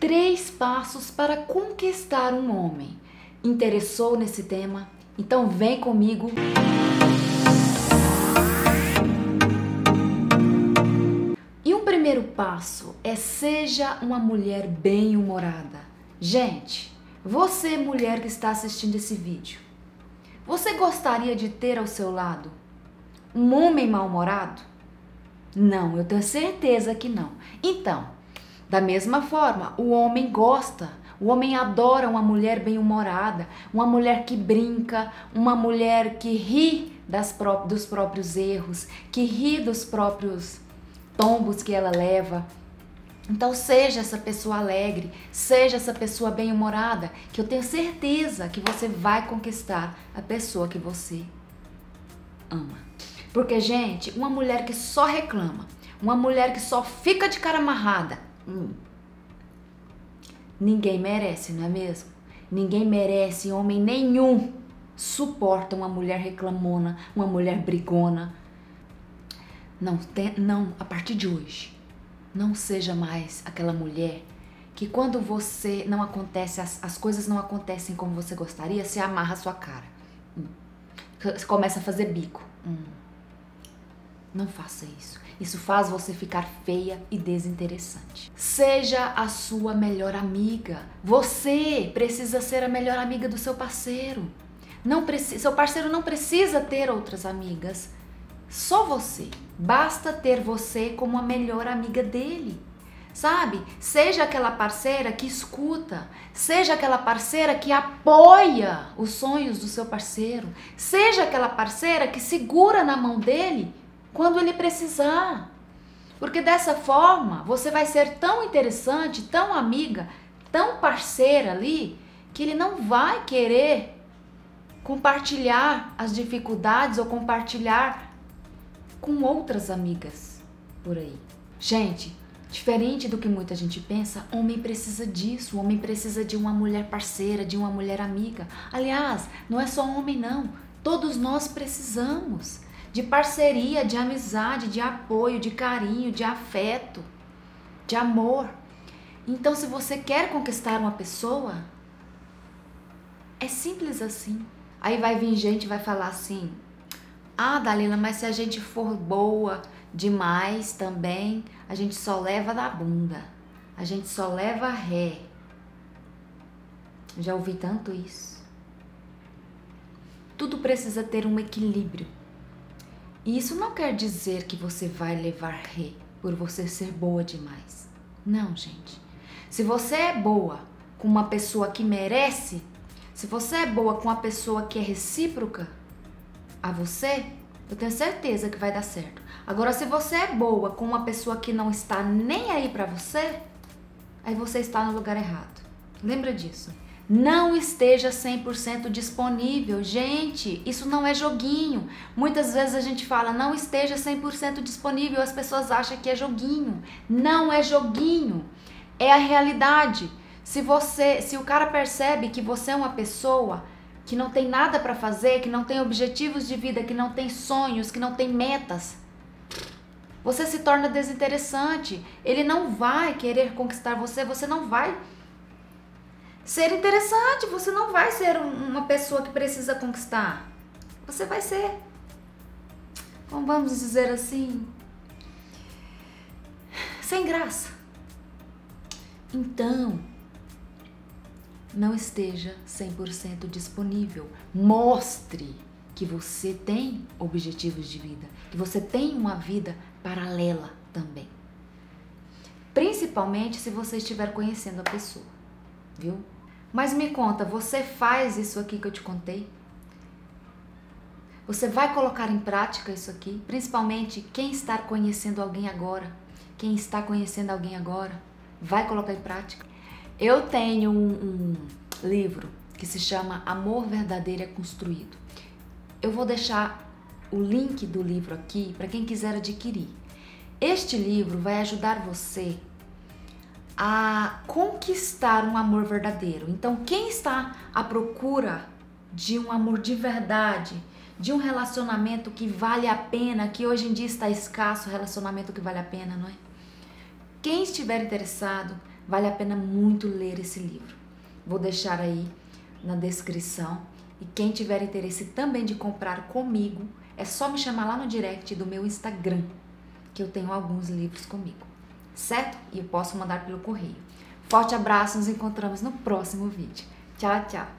Três passos para conquistar um homem. Interessou nesse tema? Então vem comigo. E um primeiro passo é seja uma mulher bem-humorada. Gente, você mulher que está assistindo esse vídeo, você gostaria de ter ao seu lado um homem mal-humorado? Não, eu tenho certeza que não. Então, da mesma forma, o homem gosta, o homem adora uma mulher bem-humorada, uma mulher que brinca, uma mulher que ri das pró dos próprios erros, que ri dos próprios tombos que ela leva. Então, seja essa pessoa alegre, seja essa pessoa bem-humorada, que eu tenho certeza que você vai conquistar a pessoa que você ama. Porque, gente, uma mulher que só reclama, uma mulher que só fica de cara amarrada, Hum. Ninguém merece, não é mesmo? Ninguém merece, homem nenhum suporta uma mulher reclamona, uma mulher brigona. Não, tem, não, a partir de hoje, não seja mais aquela mulher que quando você não acontece, as, as coisas não acontecem como você gostaria, você amarra a sua cara. Hum. Você começa a fazer bico. Hum. Não faça isso. Isso faz você ficar feia e desinteressante. Seja a sua melhor amiga. Você precisa ser a melhor amiga do seu parceiro. Não precisa, seu parceiro não precisa ter outras amigas. Só você. Basta ter você como a melhor amiga dele. Sabe? Seja aquela parceira que escuta, seja aquela parceira que apoia os sonhos do seu parceiro, seja aquela parceira que segura na mão dele quando ele precisar. Porque dessa forma você vai ser tão interessante, tão amiga, tão parceira ali, que ele não vai querer compartilhar as dificuldades ou compartilhar com outras amigas por aí. Gente, diferente do que muita gente pensa, homem precisa disso, homem precisa de uma mulher parceira, de uma mulher amiga. Aliás, não é só homem não, todos nós precisamos de parceria, de amizade, de apoio, de carinho, de afeto, de amor. Então, se você quer conquistar uma pessoa, é simples assim. Aí vai vir gente vai falar assim: Ah, Dalila, mas se a gente for boa demais também, a gente só leva da bunda. A gente só leva ré. Já ouvi tanto isso. Tudo precisa ter um equilíbrio. E isso não quer dizer que você vai levar ré por você ser boa demais. Não, gente. Se você é boa com uma pessoa que merece, se você é boa com uma pessoa que é recíproca a você, eu tenho certeza que vai dar certo. Agora, se você é boa com uma pessoa que não está nem aí para você, aí você está no lugar errado. Lembra disso? Não esteja 100% disponível. Gente, isso não é joguinho. Muitas vezes a gente fala não esteja 100% disponível, as pessoas acham que é joguinho. Não é joguinho. É a realidade. Se você, se o cara percebe que você é uma pessoa que não tem nada para fazer, que não tem objetivos de vida, que não tem sonhos, que não tem metas, você se torna desinteressante. Ele não vai querer conquistar você, você não vai ser interessante. Você não vai ser uma pessoa que precisa conquistar. Você vai ser, como vamos dizer assim, sem graça. Então, não esteja 100% disponível. Mostre que você tem objetivos de vida, que você tem uma vida paralela também. Principalmente se você estiver conhecendo a pessoa, viu? Mas me conta, você faz isso aqui que eu te contei? Você vai colocar em prática isso aqui? Principalmente quem está conhecendo alguém agora? Quem está conhecendo alguém agora? Vai colocar em prática? Eu tenho um, um livro que se chama Amor Verdadeiro é Construído. Eu vou deixar o link do livro aqui para quem quiser adquirir. Este livro vai ajudar você a conquistar um amor verdadeiro. Então, quem está à procura de um amor de verdade, de um relacionamento que vale a pena, que hoje em dia está escasso, relacionamento que vale a pena, não é? Quem estiver interessado, vale a pena muito ler esse livro. Vou deixar aí na descrição. E quem tiver interesse também de comprar comigo, é só me chamar lá no direct do meu Instagram, que eu tenho alguns livros comigo certo? E eu posso mandar pelo correio. Forte abraço, nos encontramos no próximo vídeo. Tchau, tchau!